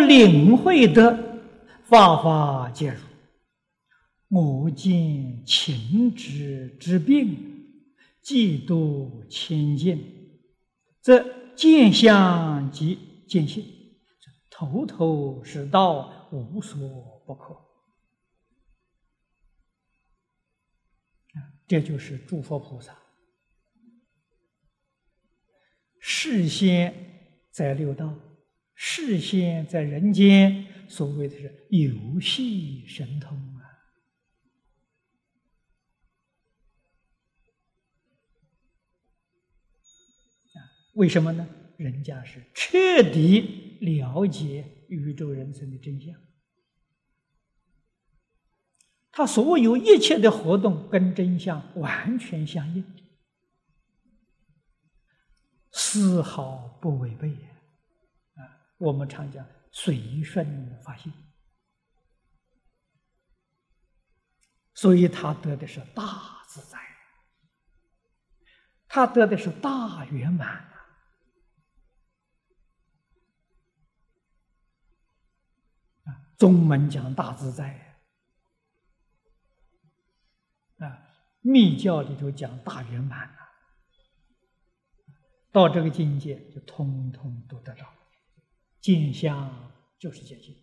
领会得法法皆如，我见情之之病，嫉妒亲近，则见相即见性，头头是道，无所不可。这就是诸佛菩萨。事先在六道，事先在人间，所谓的是游戏神通啊！为什么呢？人家是彻底了解宇宙人生的真相。他所有一切的活动跟真相完全相应，丝毫不违背啊！我们常讲随顺发心，所以他得的是大自在，他得的是大圆满啊！宗门讲大自在啊。密教里头讲大圆满了，到这个境界就通通都得到，见相就是见性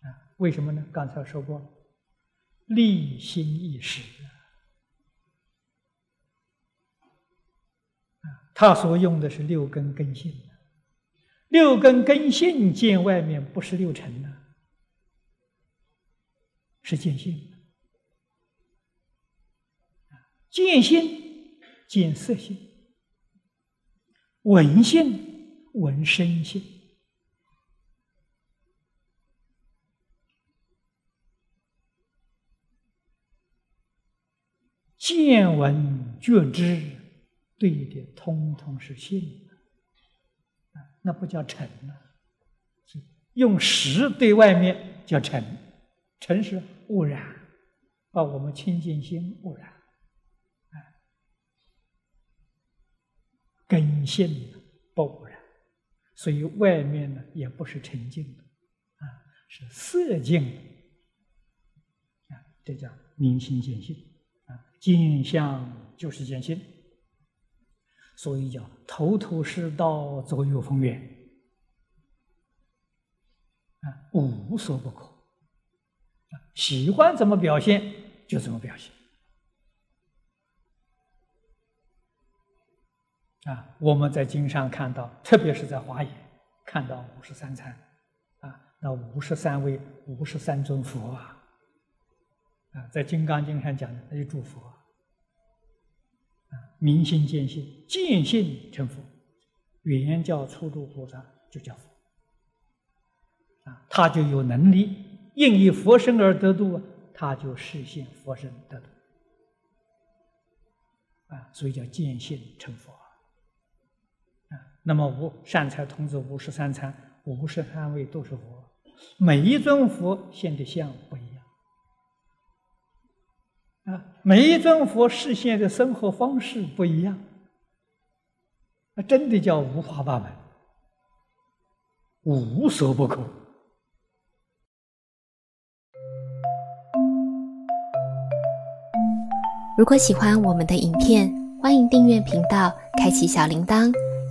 啊！为什么呢？刚才说过，立心一时啊，他所用的是六根根性，六根根性见外面不是六尘呢，是见性。见性，见色性；闻性，闻声性；见闻觉知，对的，通通是性，那不叫尘呐。用识对外面叫尘，尘是污染，把我们清净心污染。根性不污染，所以外面呢也不是沉静的，啊，是色静的，啊，这叫明心见性，啊，镜像就是见性，所以叫头头是道，左右逢源，啊，无所不可，啊，喜欢怎么表现就怎么表现。啊，我们在经上看到，特别是在华严看到五十三参，啊，那五十三位、五十三尊佛啊，啊，在金刚经上讲的那些诸佛，啊，明心见性，见性成佛，原教初度菩萨就叫佛，啊，他就有能力应以佛身而得度，他就实现佛身得度，啊，所以叫见性成佛。那么五善财童子五十三参，五十三位都是佛，每一尊佛现的相不一样，啊，每一尊佛实现的生活方式不一样，那真的叫五花八门，无所不可。如果喜欢我们的影片，欢迎订阅频道，开启小铃铛。